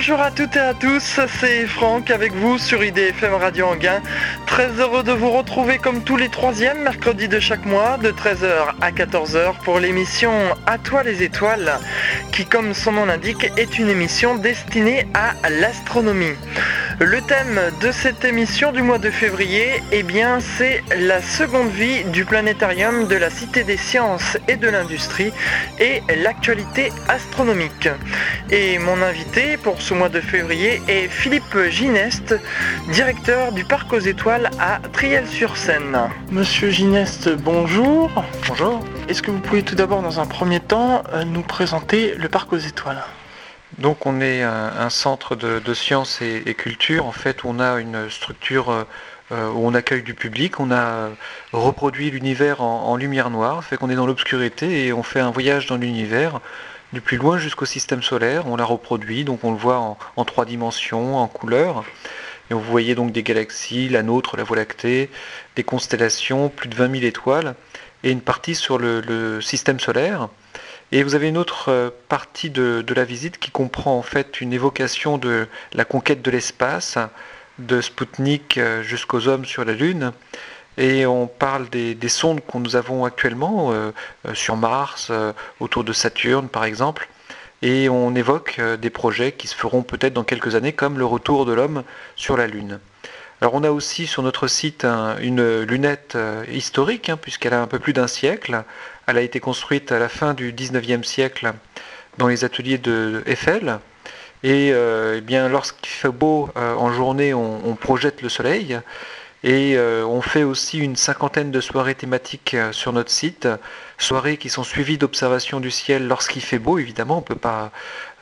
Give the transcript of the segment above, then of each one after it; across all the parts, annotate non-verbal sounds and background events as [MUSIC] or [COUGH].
Bonjour à toutes et à tous, c'est Franck avec vous sur IDFM Radio Anguin. Très heureux de vous retrouver comme tous les troisièmes mercredis de chaque mois de 13h à 14h pour l'émission À toi les étoiles qui comme son nom l'indique est une émission destinée à l'astronomie. Le thème de cette émission du mois de février, eh bien, c'est la seconde vie du planétarium de la Cité des Sciences et de l'Industrie et l'actualité astronomique. Et mon invité pour ce mois de février est Philippe Gineste, directeur du Parc aux Étoiles à Triel-sur-Seine. Monsieur Gineste, bonjour. Bonjour. Est-ce que vous pouvez tout d'abord, dans un premier temps, euh, nous présenter le Parc aux Étoiles? Donc on est un, centre de, sciences et, culture, en fait on a une structure euh, euh, où on accueille du public, on a reproduit l'univers en, lumière noire, fait qu'on est dans l'obscurité et on fait un voyage dans l'univers du plus loin jusqu'au système solaire, on l'a reproduit, donc on le voit en, trois dimensions, en couleurs. Et vous voyez donc des galaxies, la nôtre, la Voie lactée, des constellations, plus de 20 000 étoiles, et une partie sur le système solaire. Et vous avez une autre euh, partie de, la visite qui comprend en fait une évocation de la conquête de l'espace, de Spoutnik euh, jusqu'aux hommes sur la Lune. Et on parle des, sondes que nous avons actuellement euh, sur Mars, autour de Saturne par exemple. Et on évoque des projets qui se feront peut-être dans quelques années, comme le retour de l'homme sur la Lune. Alors on a aussi sur notre site une lunette historique, hein, puisqu'elle a un peu plus d'un siècle, elle a été construite à la fin du 19e siècle dans les ateliers de Eiffel. Et, euh, eh bien, lorsqu'il fait beau euh, en journée, on, projette le soleil. Et euh, on fait aussi une cinquantaine de soirées thématiques sur notre site, soirées qui sont suivies d'observations du ciel lorsqu'il fait beau, évidemment, on ne peut pas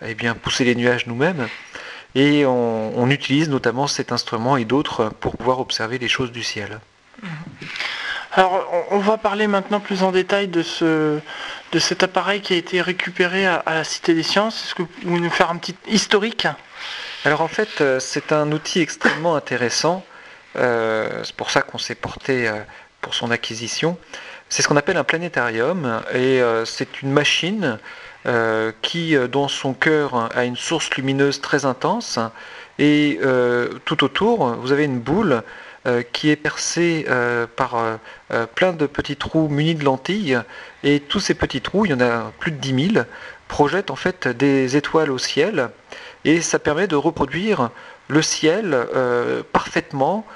eh bien, pousser les nuages nous-mêmes. Et on, utilise notamment cet instrument et d'autres pour pouvoir observer les choses du ciel. Mmh. Alors, on va parler maintenant plus en détail de, ce, de cet appareil qui a été récupéré à, la Cité des Sciences. Est-ce que vous pouvez nous faire un petit historique? Alors, en fait, euh, c'est un outil extrêmement intéressant. Euh, c'est pour ça qu'on s'est porté euh, pour son acquisition. C'est ce qu'on appelle un planétarium et c'est une machine qui, dans son cœur, a une source lumineuse très intense et tout autour, vous avez une boule euh, qui est percé euh, par euh, plein de petits trous munis de lentilles. Et tous ces petits trous, il y en a plus de 10 000, projettent en fait des étoiles au ciel. Et ça permet de reproduire le ciel parfaitement,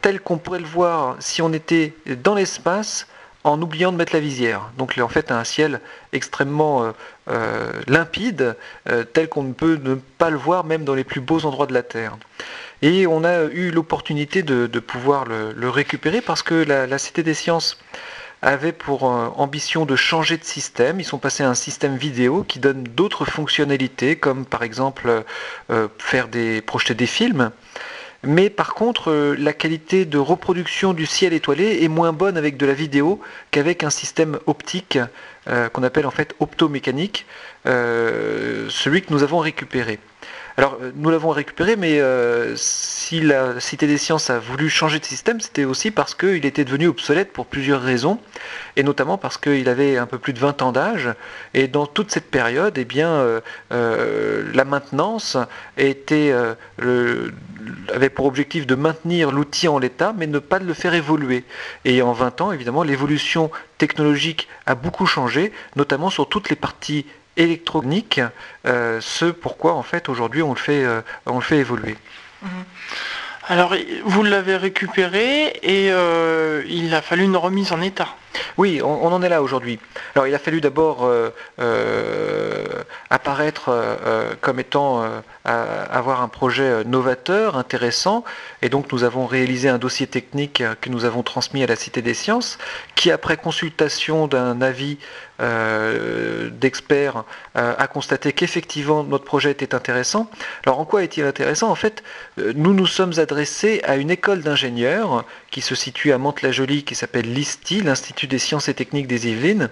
tel qu'on pourrait le voir si on était dans l'espace en oubliant de mettre la visière. Donc en fait un ciel extrêmement limpide, tel qu'on ne peut ne pas le voir même dans les plus beaux endroits de la Terre. Et on a eu l'opportunité de, pouvoir le, récupérer parce que la, Cité des Sciences avait pour euh, ambition de changer de système. Ils sont passés à un système vidéo qui donne d'autres fonctionnalités, comme par exemple euh, faire des, projeter des films. Mais par contre, euh, la qualité de reproduction du ciel étoilé est moins bonne avec de la vidéo qu'avec un système optique qu'on appelle en fait optomécanique, celui que nous avons récupéré. Alors, euh, nous l'avons récupéré, mais euh, si la Cité des Sciences a voulu changer de système, c'était aussi parce qu'il était devenu obsolète pour plusieurs raisons, et notamment parce qu'il avait un peu plus de 20 ans d'âge, et dans toute cette période, eh bien, euh, la maintenance avait pour objectif de maintenir l'outil en l'état, mais ne pas le faire évoluer. Et en 20 ans, évidemment, l'évolution technologique a beaucoup changé, notamment sur toutes les parties électronique, euh, ce pourquoi en fait aujourd'hui on le fait, euh, on le fait évoluer. Mhm. Alors vous l'avez récupéré et euh, il a fallu une remise en état. Oui, on, en est là aujourd'hui. Alors il a fallu d'abord apparaître comme étant avoir un projet novateur, intéressant, et donc nous avons réalisé un dossier technique que nous avons transmis à la Cité des Sciences, qui après consultation d'un avis euh, d'experts euh, a constaté qu'effectivement notre projet était intéressant. Alors en quoi est-il intéressant? En fait, euh, nous nous sommes adressés à une école d'ingénieurs qui se situe à Mantes-la-Jolie, qui s'appelle l'ISTI, l'Institut des sciences et techniques des Yvelines.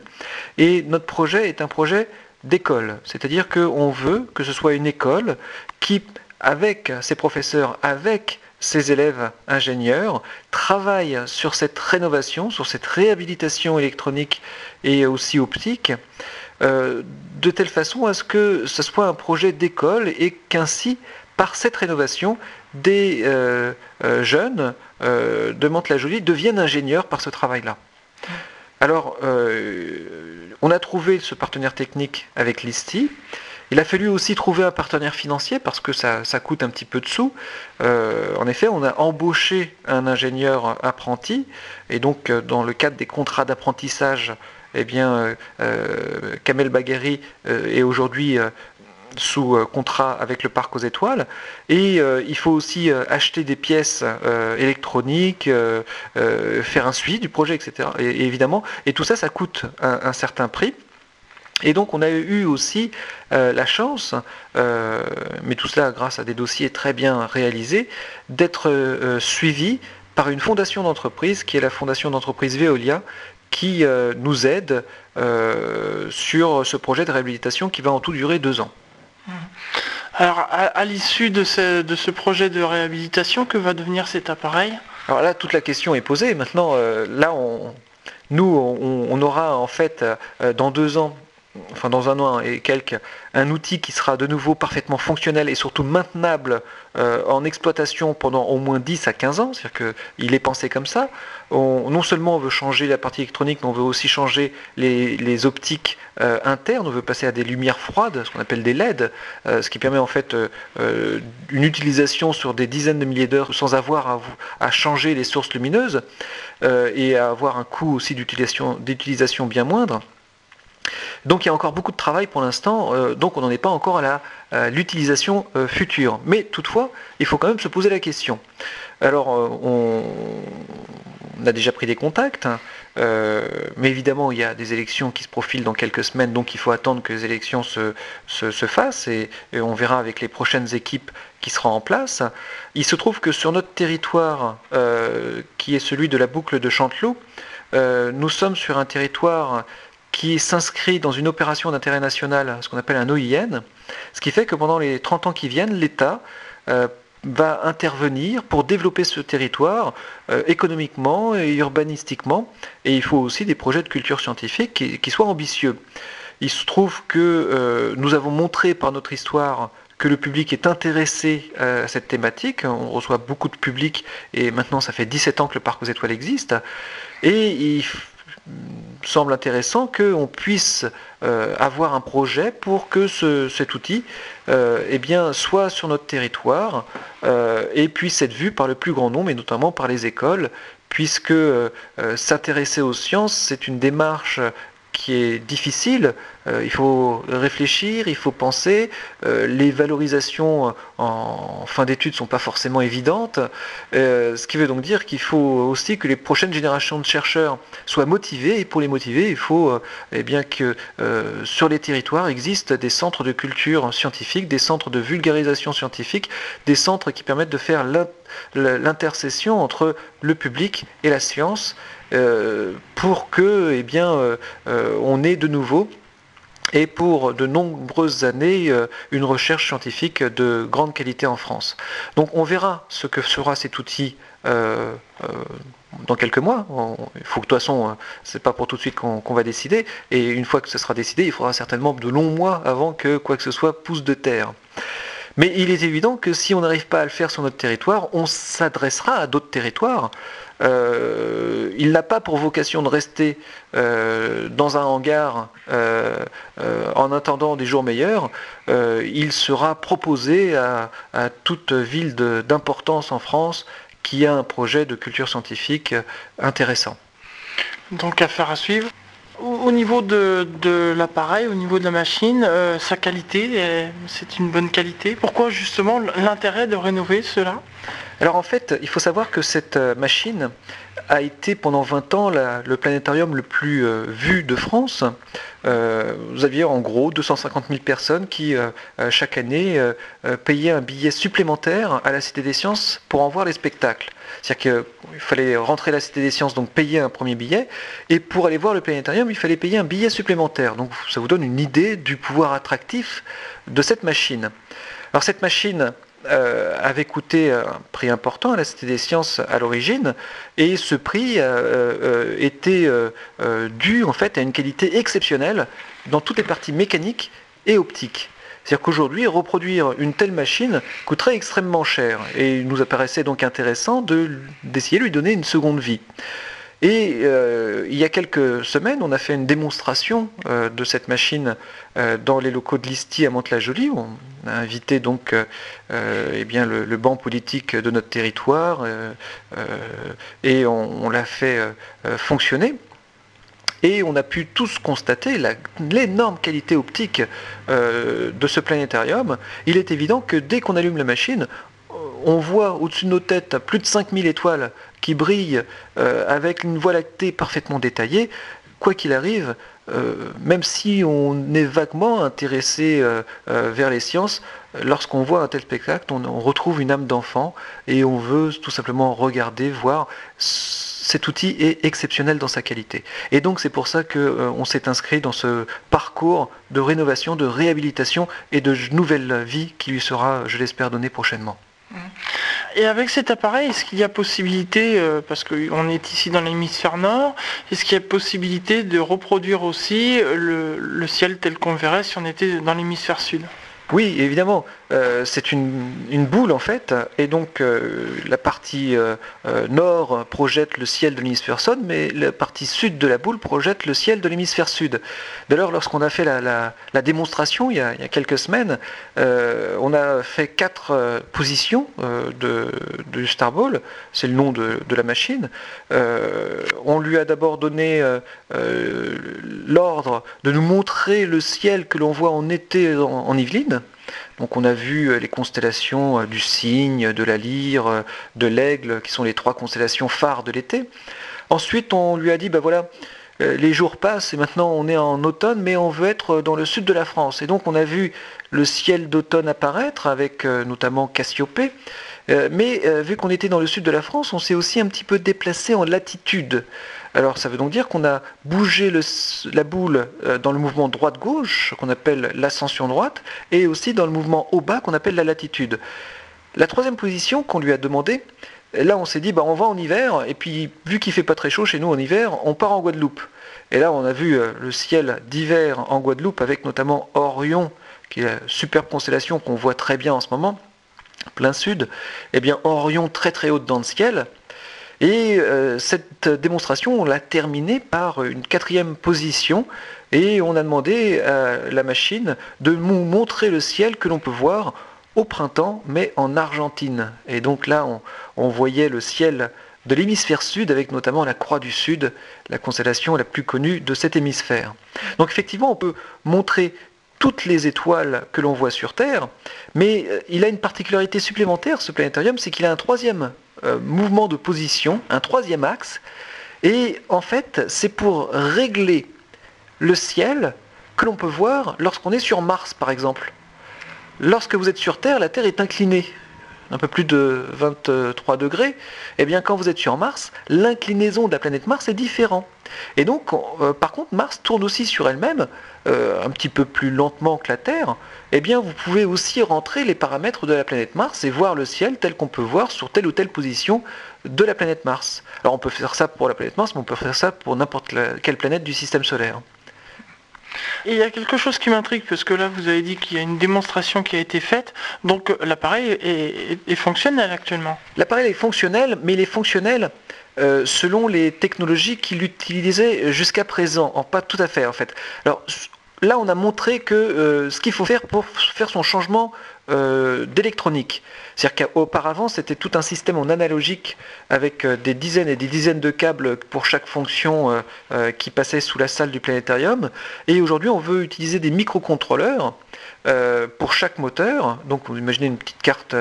Et notre projet est un projet d'école, c'est-à-dire qu'on veut que ce soit une école qui, avec ses professeurs, avec ces élèves ingénieurs travaillent sur cette rénovation, sur cette réhabilitation électronique et aussi optique, de telle façon à ce que ce soit un projet d'école et qu'ainsi, par cette rénovation, des jeunes de Mantes-la-Jolie deviennent ingénieurs par ce travail-là. Alors, on a trouvé ce partenaire technique avec l'ISTI. Il a fallu aussi trouver un partenaire financier parce que ça, coûte un petit peu de sous. Euh, en effet, on a embauché un ingénieur apprenti et donc euh, dans le cadre des contrats d'apprentissage, eh bien, euh, Kamel Bagheri est aujourd'hui sous contrat avec le parc aux étoiles. Et il faut aussi acheter des pièces électroniques, faire un suivi du projet, etc. Et, évidemment, et tout ça, ça coûte un certain prix. Et donc on a eu aussi euh, la chance, euh, mais tout cela grâce à des dossiers très bien réalisés, d'être euh, suivi par une fondation d'entreprise qui est la fondation d'entreprise Veolia, qui nous aide sur ce projet de réhabilitation qui va en tout durer deux ans. Alors à, l'issue de ce, projet de réhabilitation, que va devenir cet appareil? Alors là, toute la question est posée. Maintenant, là, nous, on, aura en fait dans deux ans enfin dans un an et quelques, un outil qui sera de nouveau parfaitement fonctionnel et surtout maintenable euh, en exploitation pendant au moins 10 à 15 ans, c'est-à-dire qu'il est pensé comme ça. non seulement on veut changer la partie électronique, mais on veut aussi changer les, optiques euh, internes, on veut passer à des lumières froides, ce qu'on appelle des LED, euh, ce qui permet en fait une utilisation sur des dizaines de milliers d'heures sans avoir à, à, changer les sources lumineuses et à avoir un coût aussi d'utilisation bien moindre. Donc il y a encore beaucoup de travail pour l'instant, euh, donc on n'en est pas encore à l'utilisation euh, future. Mais toutefois, il faut quand même se poser la question. Alors euh, on, a déjà pris des contacts, hein, mais évidemment il y a des élections qui se profilent dans quelques semaines, donc il faut attendre que les élections se, fassent et, on verra avec les prochaines équipes qui seront en place. Il se trouve que sur notre territoire, qui est celui de la boucle de Chanteloup, nous sommes sur un territoire qui s'inscrit dans une opération d'intérêt national, ce qu'on appelle un OIN, ce qui fait que pendant les 30 ans qui viennent, l'État euh, va intervenir pour développer ce territoire euh, économiquement et urbanistiquement, et il faut aussi des projets de culture scientifique qui, soient ambitieux. Il se trouve que euh, nous avons montré par notre histoire que le public est intéressé à cette thématique. On reçoit beaucoup de public et maintenant ça fait 17 ans que le parc aux étoiles existe. Et il semble intéressant qu'on puisse euh, avoir un projet pour que cet outil euh, eh bien, soit sur notre territoire euh, et puisse être vu par le plus grand nombre, et notamment par les écoles, puisque s'intéresser aux sciences, c'est une démarche qui est difficile. Euh, il faut réfléchir, il faut penser. Euh, les valorisations en fin d'études ne sont pas forcément évidentes. Euh, ce qui veut donc dire qu'il faut aussi que les prochaines générations de chercheurs soient motivées. Et pour les motiver, il faut eh bien que sur les territoires existent des centres de culture scientifique, des centres de vulgarisation scientifique, des centres qui permettent de faire l'intercession entre le public et la science. Euh, pour que, eh bien, euh, euh, on ait de nouveau et pour de nombreuses années une recherche scientifique de grande qualité en France. Donc on verra ce que sera cet outil dans quelques mois. il faut que de toute façon, c'est pas pour tout de suite qu'on va décider. Et une fois que ce sera décidé, il faudra certainement de longs mois avant que quoi que ce soit pousse de terre. Mais il est évident que si on n'arrive pas à le faire sur notre territoire, on s'adressera à d'autres territoires. Euh, il n'a pas pour vocation de rester euh, dans un hangar euh, en attendant des jours meilleurs. il sera proposé à, à toute ville d'importance en France qui a un projet de culture scientifique intéressant. Donc affaire à suivre. Au niveau de, l'appareil, au niveau de la machine, euh, sa qualité, c'est une bonne qualité. Pourquoi justement l'intérêt de rénover cela? Alors en fait, il faut savoir que cette euh, machine a été pendant 20 ans le planétarium le plus euh, vu de France. Vous aviez en gros 250 000 personnes qui, chaque année, payaient un billet supplémentaire à la Cité des Sciences pour en voir les spectacles. C'est-à-dire qu'il fallait rentrer à la Cité des Sciences, donc payer un premier billet, et pour aller voir le planétarium, il fallait payer un billet supplémentaire. Donc ça vous donne une idée du pouvoir attractif de cette machine. Alors cette machine, avait coûté un prix important à la Cité des Sciences à l'origine, et ce prix était dû en fait à une qualité exceptionnelle dans toutes les parties mécaniques et optiques. C'est-à-dire qu'aujourd'hui, reproduire une telle machine coûterait extrêmement cher, et il nous apparaissait donc intéressant d'essayer de lui donner une seconde vie. Et euh, il y a quelques semaines, on a fait une démonstration euh, de cette machine euh, dans les locaux de l'ISTI à Mantes-la-Jolie. On a invité donc eh le, banc politique de notre territoire et on, l'a fait fonctionner. Et on a pu tous constater l'énorme qualité optique de ce planétarium. Il est évident que dès qu'on allume la machine, on voit au-dessus de nos têtes plus de 5000 étoiles qui brillent euh, avec une voie lactée parfaitement détaillée. Quoi qu'il arrive, euh, même si on est vaguement intéressé euh, vers les sciences, lorsqu'on voit un tel spectacle, on, retrouve une âme d'enfant et on veut tout simplement regarder, voir. Cet outil est exceptionnel dans sa qualité. Et donc c'est pour ça qu'on s'est inscrit dans ce parcours de rénovation, de réhabilitation et de nouvelle vie qui lui sera, je l'espère, donnée prochainement. Mmh. Et avec cet appareil, est-ce qu'il y a possibilité, euh, parce qu'on est ici dans l'hémisphère nord, est-ce qu'il y a possibilité de reproduire aussi le ciel tel qu'on verrait si on était dans l'hémisphère sud? Oui, évidemment. Euh, c'est une, boule en fait, et donc euh, la partie euh, nord projette le ciel de l'hémisphère sud, mais la partie sud de la boule projette le ciel de l'hémisphère sud. D'ailleurs, lorsqu'on a fait la, démonstration il y, a, quelques semaines, on a fait quatre positions de, du Starball, c'est le nom de, la machine. on lui a d'abord donné l'ordre de nous montrer le ciel que l'on voit en été en Yvelines. Donc on a vu euh, les constellations euh, du cygne, de la lyre, euh, de l'aigle, qui sont les trois constellations phares de l'été. Ensuite, on lui a dit, ben voilà, les jours passent et maintenant on est en automne, mais on veut être dans le sud de la France. Et donc on a vu le ciel d'automne apparaître avec notamment Cassiopée. Mais vu qu'on était dans le sud de la France, on s'est aussi un petit peu déplacé en latitude. Alors ça veut donc dire qu'on a bougé la boule euh, dans le mouvement droite-gauche, qu'on appelle l'ascension droite, et aussi dans le mouvement haut-bas, qu'on appelle la latitude. La troisième position qu'on lui a demandé, là on s'est dit, bah, on va en hiver, et puis vu qu'il fait pas très chaud chez nous en hiver, on part en Guadeloupe. Et là on a vu euh, le ciel d'hiver en Guadeloupe, avec notamment Orion, qui est la superbe constellation qu'on voit très bien en ce moment, plein sud. Eh bien Orion très très haut dans le ciel, et euh, cette démonstration, on l'a terminée par une quatrième position et on a demandé à la machine de nous montrer le ciel que l'on peut voir au printemps, mais en Argentine. Et donc là, on, voyait le ciel de l'hémisphère sud, avec notamment la Croix du Sud, la constellation la plus connue de cet hémisphère. Donc effectivement, on peut montrer toutes les étoiles que l'on voit sur Terre, mais euh, il a une particularité supplémentaire, ce planétarium, c'est qu'il a un troisième euh, mouvement de position, un troisième axe. Et en fait, c'est pour régler le ciel que l'on peut voir lorsqu'on est sur Mars, par exemple. Lorsque vous êtes sur Terre, la Terre est inclinée un peu plus de 23 degrés, eh bien quand vous êtes sur Mars, l'inclinaison de la planète Mars est différente. Et donc, euh, par contre, Mars tourne aussi sur elle-même, euh, un petit peu plus lentement que la Terre. Eh bien, vous pouvez aussi rentrer les paramètres de la planète Mars et voir le ciel tel qu'on peut voir sur telle ou telle position de la planète Mars. Alors, on peut faire ça pour la planète Mars, mais on peut faire ça pour n'importe quelle planète du système solaire. Et il y a quelque chose qui m'intrigue, parce que là, vous avez dit qu'il y a une démonstration qui a été faite, donc euh, l'appareil est, fonctionnel actuellement. L'appareil est fonctionnel, mais il est fonctionnel euh, selon les technologies qu'il utilisait jusqu'à présent. pas tout à fait, en fait. Alors, là, on a montré que euh, ce qu'il faut faire pour faire son changement d'électronique. C'est-à-dire qu'auparavant, c'était tout un système en analogique avec euh, des dizaines et des dizaines de câbles pour chaque fonction qui passait sous la salle du planétarium. Et aujourd'hui, on veut utiliser des microcontrôleurs pour chaque moteur. Donc, vous imaginez une petite carte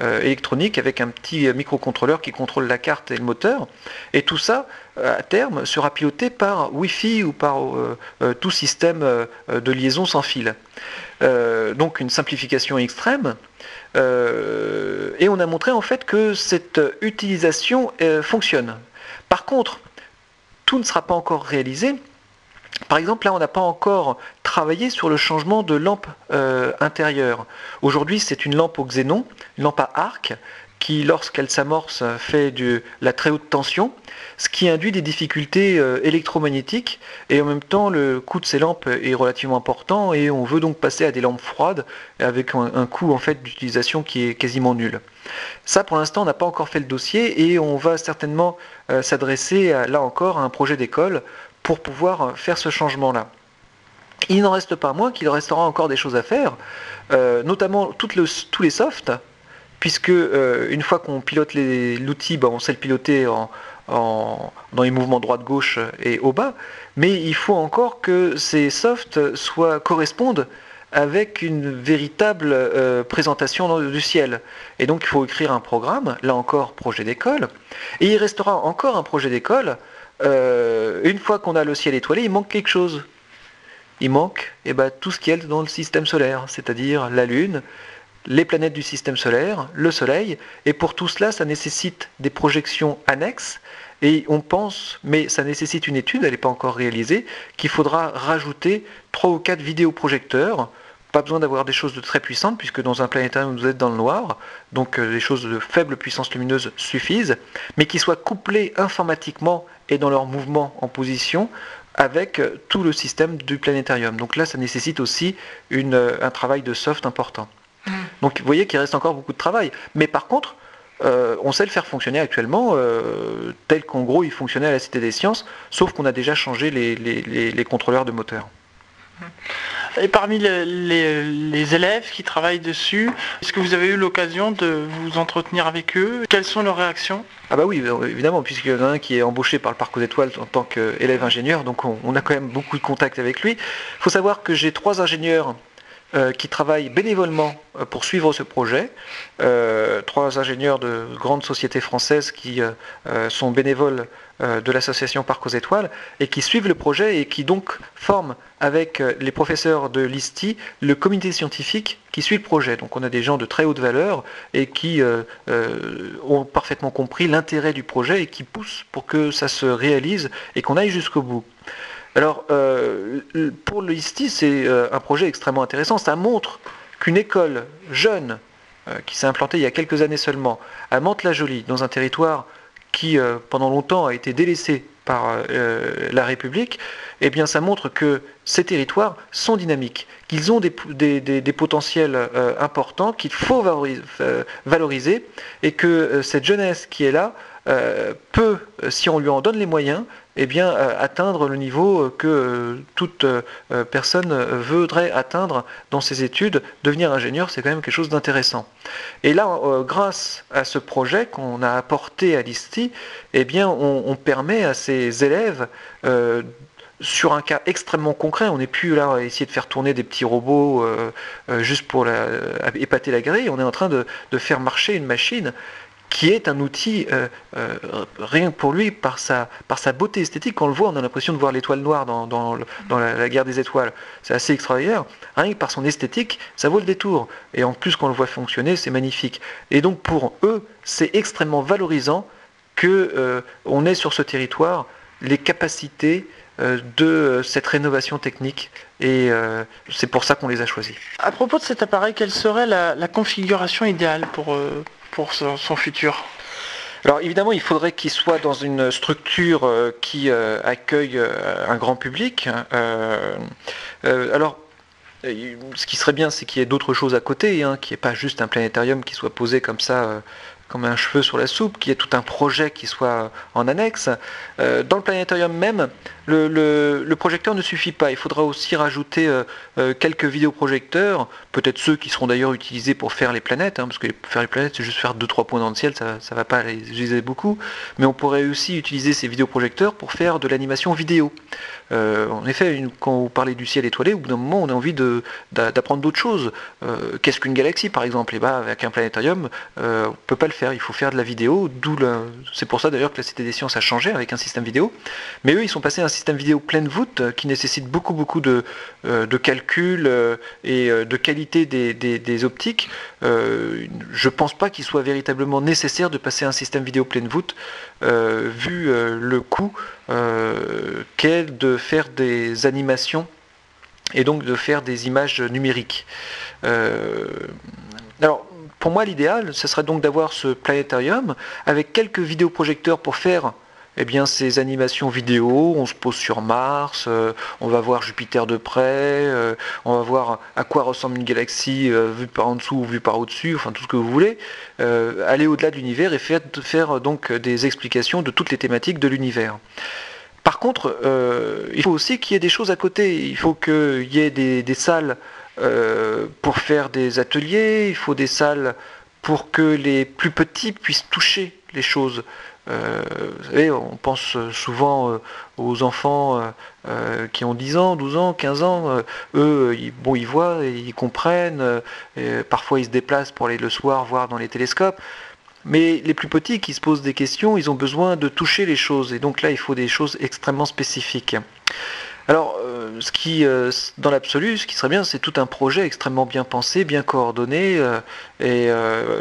électronique avec un petit microcontrôleur qui contrôle la carte et le moteur. Et tout ça, à terme, sera piloté par Wi-Fi ou par tout système de liaison sans fil. Euh, donc une simplification extrême. Euh, et on a montré en fait que cette utilisation euh, fonctionne. Par contre, tout ne sera pas encore réalisé Par exemple, là, on n'a pas encore travaillé sur le changement de lampe euh, intérieure. Aujourd'hui, c'est une lampe au xénon, une lampe à arc, qui, lorsqu'elle s'amorce, fait de la très haute tension, ce qui induit des difficultés euh, électromagnétiques, et en même temps, le coût de ces lampes est relativement important, et on veut donc passer à des lampes froides, avec un, coût en fait d'utilisation qui est quasiment nul. Ça, pour l'instant, on n'a pas encore fait le dossier, et on va certainement euh, s'adresser, là encore, à un projet d'école pour pouvoir faire ce changement-là. Il n'en reste pas moins qu'il restera encore des choses à faire, euh, notamment tous les softs, puisque euh, une fois qu'on pilote l'outil, ben, on sait le piloter dans les mouvements droite-gauche et au bas, mais il faut encore que ces softs soient, correspondent avec une véritable euh, présentation du ciel. Et donc il faut écrire un programme, là encore projet d'école, et il restera encore un projet d'école euh, une fois qu'on a le ciel étoilé, il manque quelque chose. Il manque eh ben, tout ce qui est dans le système solaire, c'est-à-dire la Lune, les planètes du système solaire, le Soleil. Et pour tout cela, ça nécessite des projections annexes. Et on pense, mais ça nécessite une étude, elle n'est pas encore réalisée, qu'il faudra rajouter trois ou quatre vidéoprojecteurs pas besoin d'avoir des choses de très puissantes, puisque dans un planétarium, vous êtes dans le noir, donc euh, des choses de faible puissance lumineuse suffisent, mais qui soient couplées informatiquement et dans leur mouvement en position avec euh, tout le système du planétarium. Donc là, ça nécessite aussi euh, un travail de soft important. Mmh. Donc vous voyez qu'il reste encore beaucoup de travail. Mais par contre, on sait le faire fonctionner actuellement tel qu'en gros il fonctionnait à la Cité des Sciences, sauf qu'on a déjà changé les contrôleurs de moteur. Mmh. Et parmi les, élèves qui travaillent dessus, est-ce que vous avez eu l'occasion de vous entretenir avec eux? Quelles sont leurs réactions? Ah bah oui, évidemment, puisqu'il y en a un qui est embauché par le Parc aux Étoiles en tant qu'élève ingénieur, donc on, a quand même beaucoup de contacts avec lui. Il faut savoir que j'ai trois ingénieurs euh, qui travaillent bénévolement euh, pour suivre ce projet. Euh, trois ingénieurs de grandes sociétés françaises qui sont bénévoles de l'association Parc aux Étoiles et qui suivent le projet et qui donc forment avec les professeurs de l'ISTI le comité scientifique qui suit le projet. Donc on a des gens de très haute valeur et qui ont parfaitement compris l'intérêt du projet et qui poussent pour que ça se réalise et qu'on aille jusqu'au bout. Alors, euh, pour le ISTI, c'est euh, un projet extrêmement intéressant. Ça montre qu'une école jeune, euh, qui s'est implantée il y a quelques années seulement, à Mantes-la-Jolie, dans un territoire qui, pendant longtemps, a été délaissé par la République, eh bien, ça montre que ces territoires sont dynamiques, qu'ils ont des, potentiels importants, qu'il faut valoriser, et que cette jeunesse qui est là peut, si on lui en donne les moyens, eh bien, euh, atteindre le niveau que euh, toute euh, personne voudrait atteindre dans ses études. Devenir ingénieur, c'est quand même quelque chose d'intéressant. Et là, grâce à ce projet qu'on a apporté à l'ISTI, eh bien, on, permet à ces élèves sur un cas extrêmement concret, on n'est plus là à essayer de faire tourner des petits robots juste pour épater la grille, on est en train de, faire marcher une machine qui est un outil euh, euh, rien que pour lui par sa, par sa beauté esthétique. Quand on le voit, on a l'impression de voir l'étoile noire dans, dans, la, guerre des étoiles. C'est assez extraordinaire. Rien que par son esthétique, ça vaut le détour. Et en plus, quand on le voit fonctionner, c'est magnifique. Et donc pour eux, c'est extrêmement valorisant qu'on euh, on ait sur ce territoire les capacités de cette rénovation technique et c'est pour ça qu'on les a choisis. À propos de cet appareil, quelle serait la, configuration idéale pour, son, futur alors évidemment, il faudrait qu'il soit dans une structure euh, qui euh, accueille euh, un grand public. alors, ce qui serait bien, c'est qu'il y ait d'autres choses à côté, hein, qu'il n'y ait pas juste un planétarium qui soit posé comme ça comme un cheveu sur la soupe, qu'il y ait tout un projet qui soit en annexe. dans le planétarium même, le, projecteur ne suffit pas. Il faudra aussi rajouter euh, euh, quelques vidéoprojecteurs, peut-être ceux qui seront d'ailleurs utilisés pour faire les planètes, hein, parce que faire les planètes, c'est juste faire 2-3 points dans le ciel, ça ne va pas les utiliser beaucoup. Mais on pourrait aussi utiliser ces vidéoprojecteurs pour faire de l'animation vidéo. Euh, en effet, quand vous parlez du ciel étoilé, au bout d'un moment, on a envie d'apprendre d'autres choses. Qu'est-ce qu'une galaxie, par exemple? Eh ben, avec un planétarium, on ne peut pas le faire. Il faut faire de la vidéo, c'est pour ça d'ailleurs que la Cité des Sciences a changé avec un système vidéo. Mais eux, ils sont passés à un système vidéo pleine voûte qui nécessite beaucoup, beaucoup de, de calculs et de qualité des, optiques. je ne pense pas qu'il soit véritablement nécessaire de passer à un système vidéo pleine voûte, vu le coût qu'est de faire des animations et donc de faire des images numériques. Euh, alors, pour moi, l'idéal, ce serait donc d'avoir ce planétarium avec quelques vidéoprojecteurs pour faire eh bien, ces animations vidéo. On se pose sur Mars, euh, on va voir Jupiter de près, euh, on va voir à quoi ressemble une galaxie vue par en dessous ou vue par au-dessus, enfin tout ce que vous voulez. aller au-delà de l'univers et faire, donc des explications de toutes les thématiques de l'univers. Par contre, euh, il faut aussi qu'il y ait des choses à côté. Il faut qu'il y ait des, salles euh, pour faire des ateliers, il faut des salles pour que les plus petits puissent toucher les choses. Euh, vous savez, on pense souvent aux enfants qui ont 10 ans, 12 ans, 15 ans. eux, ils, bon, ils voient, ils comprennent. parfois, ils se déplacent pour aller le soir voir dans les télescopes. Mais les plus petits qui se posent des questions, ils ont besoin de toucher les choses. Et donc là, il faut des choses extrêmement spécifiques. Alors, euh, ce qui, euh, dans l'absolu, ce qui serait bien, c'est tout un projet extrêmement bien pensé, bien coordonné. Euh, et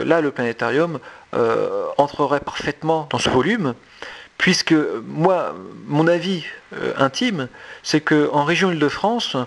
là, le planétarium entrerait parfaitement dans ce volume, puisque moi, mon avis intime, c'est qu'en région Île-de-France,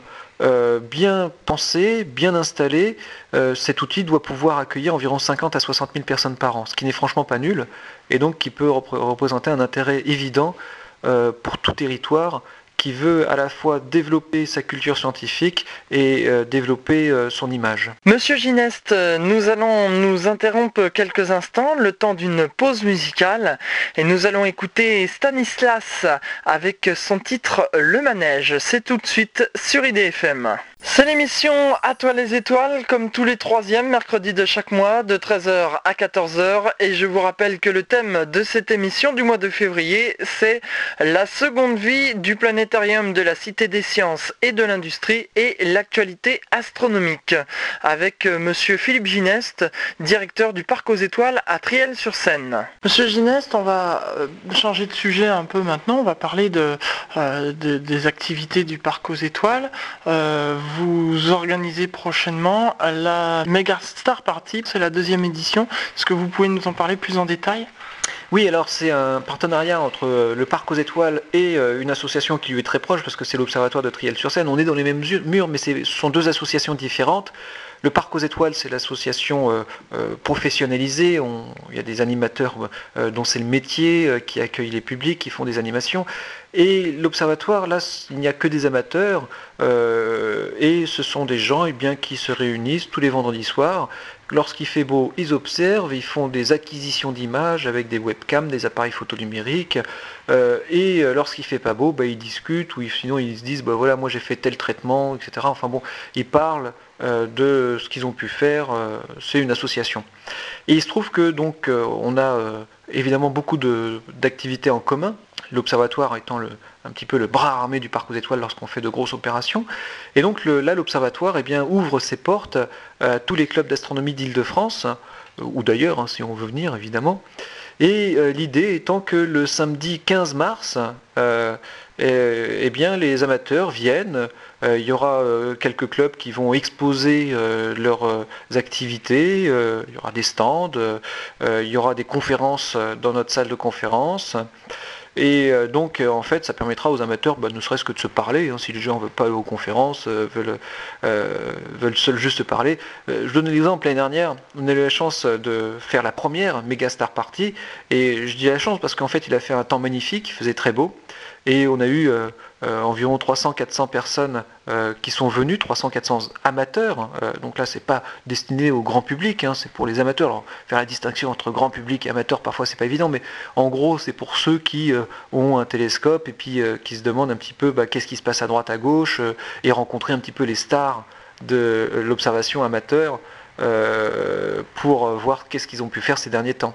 euh, bien pensé, bien installé, euh, cet outil doit pouvoir accueillir environ 50 à 60 000 personnes par an, ce qui n'est franchement pas nul, et donc qui peut représenter un intérêt évident euh, pour tout territoire qui veut à la fois développer sa culture scientifique et euh, développer euh, son image. Monsieur Gineste, nous allons nous interrompre quelques instants, le temps d'une pause musicale, et nous allons écouter Stanislas avec son titre Le Manège. C'est tout de suite sur IDFM. C'est l'émission À toi les étoiles, comme tous les troisièmes mercredis de chaque mois, de 13h à 14h. Et je vous rappelle que le thème de cette émission du mois de février, c'est la seconde vie du planétarium de la Cité des Sciences et de l'Industrie et l'actualité astronomique. Avec euh, monsieur Philippe Gineste, directeur du Parc aux étoiles à Triel-sur-Seine. Monsieur Gineste, on va euh, changer de sujet un peu maintenant. On va parler euh, des activités du Parc aux étoiles vous organisez prochainement la Mega Star Party, c'est la deuxième édition. Est-ce que vous pouvez nous en parler plus en détail? Oui, alors c'est un partenariat entre euh, le Parc aux Étoiles et euh, une association qui lui est très proche, parce que c'est l'Observatoire de Triel-sur-Seine. On est dans les mêmes murs, mais ce sont deux associations différentes. Le Parc aux Étoiles, c'est l'association euh, professionnalisée. il y a des animateurs dont c'est le métier, qui accueillent les publics, qui font des animations. Et l'Observatoire, là, il n'y a que des amateurs. et ce sont des gens eh bien, qui se réunissent tous les vendredis soirs Lorsqu'il fait beau, ils observent, ils font des acquisitions d'images avec des webcams, des appareils photonumériques. Euh, et euh, lorsqu'il fait pas beau, bah, ils discutent ou sinon ils se disent bah, voilà, moi j'ai fait tel traitement, etc. Enfin bon, ils parlent euh, de ce qu'ils ont pu faire. c'est une association. Et il se trouve que donc on a évidemment beaucoup d'activités en commun l'observatoire étant un petit peu le bras armé du parc aux étoiles lorsqu'on fait de grosses opérations. Et donc là, l'observatoire eh bien, ouvre ses portes à tous les clubs d'astronomie d'Île-de-France, euh, ou d'ailleurs, hein, si on veut venir évidemment. Et euh, l'idée étant que le samedi 15 mars, euh, eh, eh, bien, les amateurs viennent. il y aura quelques clubs qui vont exposer leurs activités. il y aura des stands. il y aura des conférences dans notre salle de conférence. Et euh, donc, euh, en fait, ça permettra aux amateurs, bah, ne serait-ce que de se parler, hein, si les gens ne veulent pas aller aux conférences, euh, veulent, seuls juste parler. je donne l'exemple, l'année dernière, on a eu la chance de faire la première Megastar Party, et je dis la chance parce qu'en fait, il a fait un temps magnifique, il faisait très beau, et on a eu euh, environ 300-400 personnes euh, qui sont venues, 300-400 amateurs. Euh, donc là, c'est pas destiné au grand public, hein, c'est pour les amateurs. Alors, faire la distinction entre grand public et amateur, parfois c'est pas évident, mais en gros, c'est pour ceux qui ont un télescope et puis qui se demandent un petit peu bah, qu'est-ce qui se passe à droite, à gauche, et rencontrer un petit peu les stars de l'observation amateur pour voir qu'est-ce qu'ils ont pu faire ces derniers temps.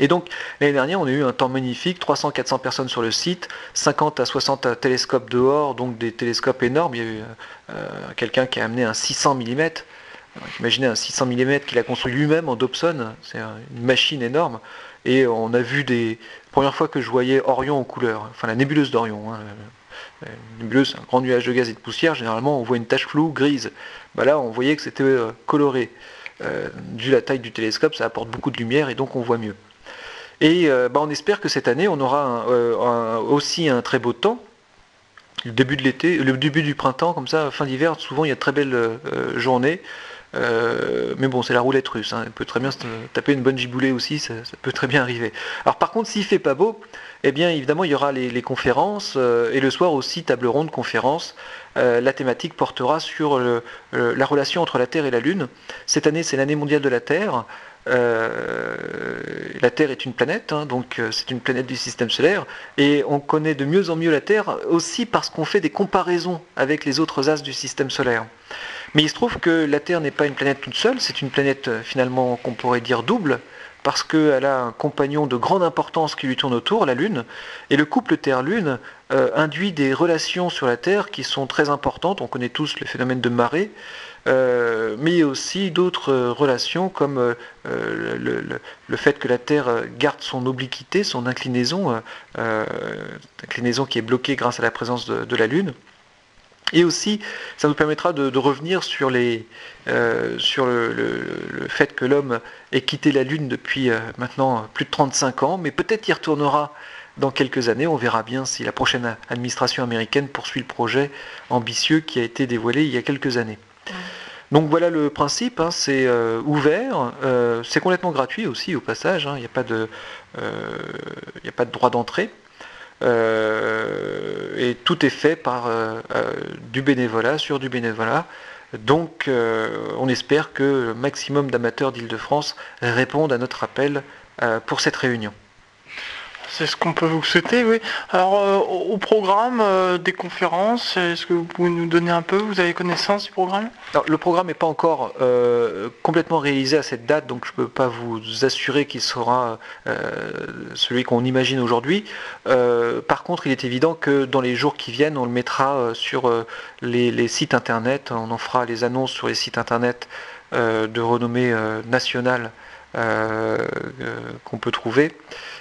Et donc, l'année dernière, on a eu un temps magnifique, 300-400 personnes sur le site, 50 à 60 télescopes dehors, donc des télescopes énormes. Il y a eu euh, quelqu'un qui a amené un 600 mm. Imaginez un 600 mm qu'il a construit lui-même en Dobson, c'est une machine énorme. Et on a vu des. Première fois que je voyais Orion en couleur, enfin la nébuleuse d'Orion. Hein, nébuleuse, un grand nuage de gaz et de poussière. Généralement, on voit une tache floue grise. Bah là, on voyait que c'était euh, coloré. Euh, dû à la taille du télescope, ça apporte beaucoup de lumière et donc on voit mieux. Et euh, bah, on espère que cette année, on aura aussi un très beau temps. Le début de l'été, le début du printemps, comme ça, fin d'hiver, souvent il y a de très belles journées. Euh, mais bon, c'est la roulette russe. Hein. Peut très bien se taper une bonne giboulée aussi, ça, peut très bien arriver. Alors par contre, s'il fait pas beau, eh bien évidemment, il y aura les, conférences euh, et le soir aussi table ronde conférence. Euh, la thématique portera sur la relation entre la Terre et la Lune. Cette année, c'est l'année mondiale de la Terre. La Terre est une planète, hein, donc c'est une planète du système solaire, et on connaît de mieux en mieux la Terre aussi parce qu'on fait des comparaisons avec les autres astres du système solaire. Mais il se trouve que la Terre n'est pas une planète toute seule, c'est une planète euh, finalement qu'on pourrait dire double, parce qu'elle a un compagnon de grande importance qui lui tourne autour, la Lune, et le couple Terre-Lune euh, induit des relations sur la Terre qui sont très importantes, on connaît tous le phénomène de marée, euh, mais aussi d'autres relations comme le, fait que la Terre garde son obliquité, son inclinaison, inclinaison qui est bloquée grâce à la présence de la Lune. Et aussi, ça nous permettra de, revenir sur, euh, le, fait que l'homme ait quitté la Lune depuis euh, maintenant plus de 35 ans, mais peut-être y retournera dans quelques années. On verra bien si la prochaine administration américaine poursuit le projet ambitieux qui a été dévoilé il y a quelques années. Donc voilà le principe, hein, c'est euh, ouvert, c'est complètement gratuit aussi au passage, hein. il n'y a, pas de, a pas de droit d'entrée. Euh, et tout est fait par euh, euh, du bénévolat, sur du bénévolat. Donc on espère que le maximum d'amateurs d'Île-de-France répondent à notre appel pour cette réunion. C'est ce qu'on peut vous souhaiter, oui. Alors, euh, au programme euh, des conférences, est-ce que vous pouvez nous donner un peu Vous avez connaissance du programme? Le programme n'est pas encore euh, complètement réalisé à cette date, donc je ne peux pas vous assurer qu'il sera celui qu'on imagine aujourd'hui. par contre, il est évident que dans les jours qui viennent, on le mettra sur les, les, sites internet, on en fera les annonces sur les sites internet de renommée nationale qu'on peut trouver.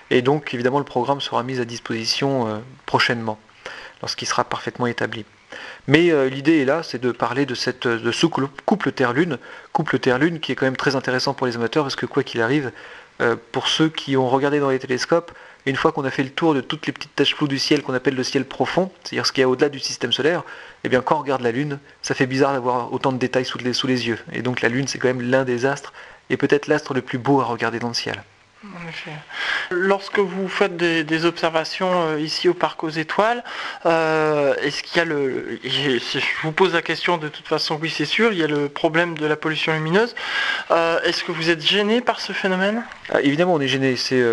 Et donc, évidemment, le programme sera mis à disposition euh, prochainement, lorsqu'il sera parfaitement établi. Mais euh, l'idée est là, c'est de parler de, cette, de ce couple Terre-Lune, couple Terre-Lune qui est quand même très intéressant pour les amateurs, parce que quoi qu'il arrive, euh, pour ceux qui ont regardé dans les télescopes, une fois qu'on a fait le tour de toutes les petites taches floues du ciel qu'on appelle le ciel profond, c'est-à-dire ce qu'il y a au-delà du système solaire, eh bien quand on regarde la Lune, ça fait bizarre d'avoir autant de détails sous les yeux. Et donc la Lune, c'est quand même l'un des astres, et peut-être l'astre le plus beau à regarder dans le ciel. Lorsque vous faites des, observations euh, ici au parc aux étoiles, euh, est-ce qu'il y a le. Je vous pose la question de toute façon, oui c'est sûr, il y a le problème de la pollution lumineuse. Euh, est-ce que vous êtes gêné par ce phénomène? Ah, Évidemment on est gêné, c'est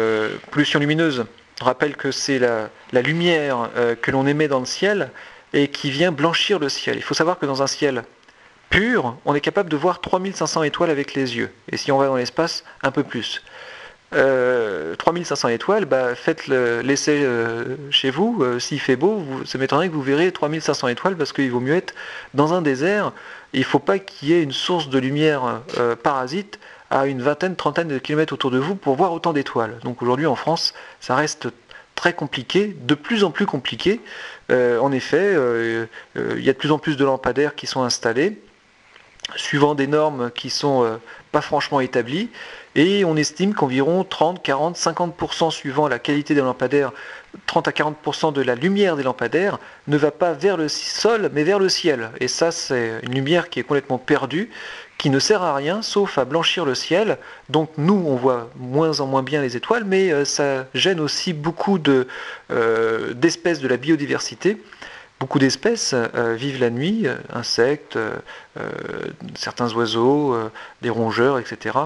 pollution lumineuse. Rappelle que c'est la, la, lumière que l'on émet dans le ciel et qui vient blanchir le ciel. Il faut savoir que dans un ciel pur, on est capable de voir 3500 étoiles avec les yeux. Et si on va dans l'espace, un peu plus. 3500 euh, étoiles, bah, faites l'essai euh, chez vous. Euh, s'il fait beau, vous, ça m'étonnerait que vous verrez 3500 étoiles parce qu'il vaut mieux être dans un désert. Il ne faut pas qu'il y ait une source de lumière parasite à une vingtaine, trentaine de kilomètres autour de vous pour voir autant d'étoiles. Donc aujourd'hui en France, ça reste très compliqué, de plus en plus compliqué. en effet, il y a de plus en plus de lampadaires qui sont installés, suivant des normes qui sont pas franchement établies. Et on estime qu'environ 30, 40, 50% suivant la qualité des lampadaires, 30 à 40% de la lumière des lampadaires ne va pas vers le sol mais vers le ciel. Et ça c'est une lumière qui est complètement perdue, qui ne sert à rien sauf à blanchir le ciel. Donc nous on voit moins en moins bien les étoiles, mais euh, ça gêne aussi beaucoup euh, d'espèces de la biodiversité. Beaucoup d'espèces euh, vivent la nuit, euh, insectes, euh, certains oiseaux, des rongeurs, etc.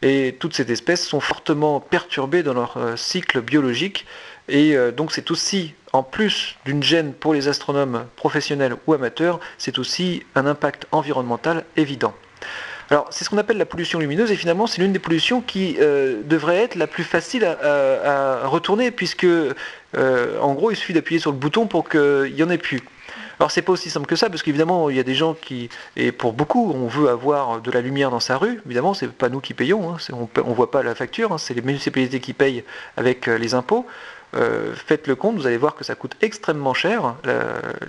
Et toutes ces espèces sont fortement perturbées dans leur cycle biologique. Et donc c'est aussi, en plus d'une gêne pour les astronomes professionnels ou amateurs, c'est aussi un impact environnemental évident. Alors, c'est ce qu'on appelle la pollution lumineuse, et finalement, c'est l'une des pollutions qui euh, devrait être la plus facile à, retourner, puisque, euh, en gros, il suffit d'appuyer sur le bouton pour qu'il n'y en ait plus. Alors c'est pas aussi simple que ça, parce qu'évidemment il y a des gens qui, et pour beaucoup, on veut avoir de la lumière dans sa rue. Évidemment, c'est pas nous qui payons, hein. on, ne voit pas la facture, hein. c'est les municipalités qui payent avec euh, les impôts. Euh, faites le compte, vous allez voir que ça coûte extrêmement cher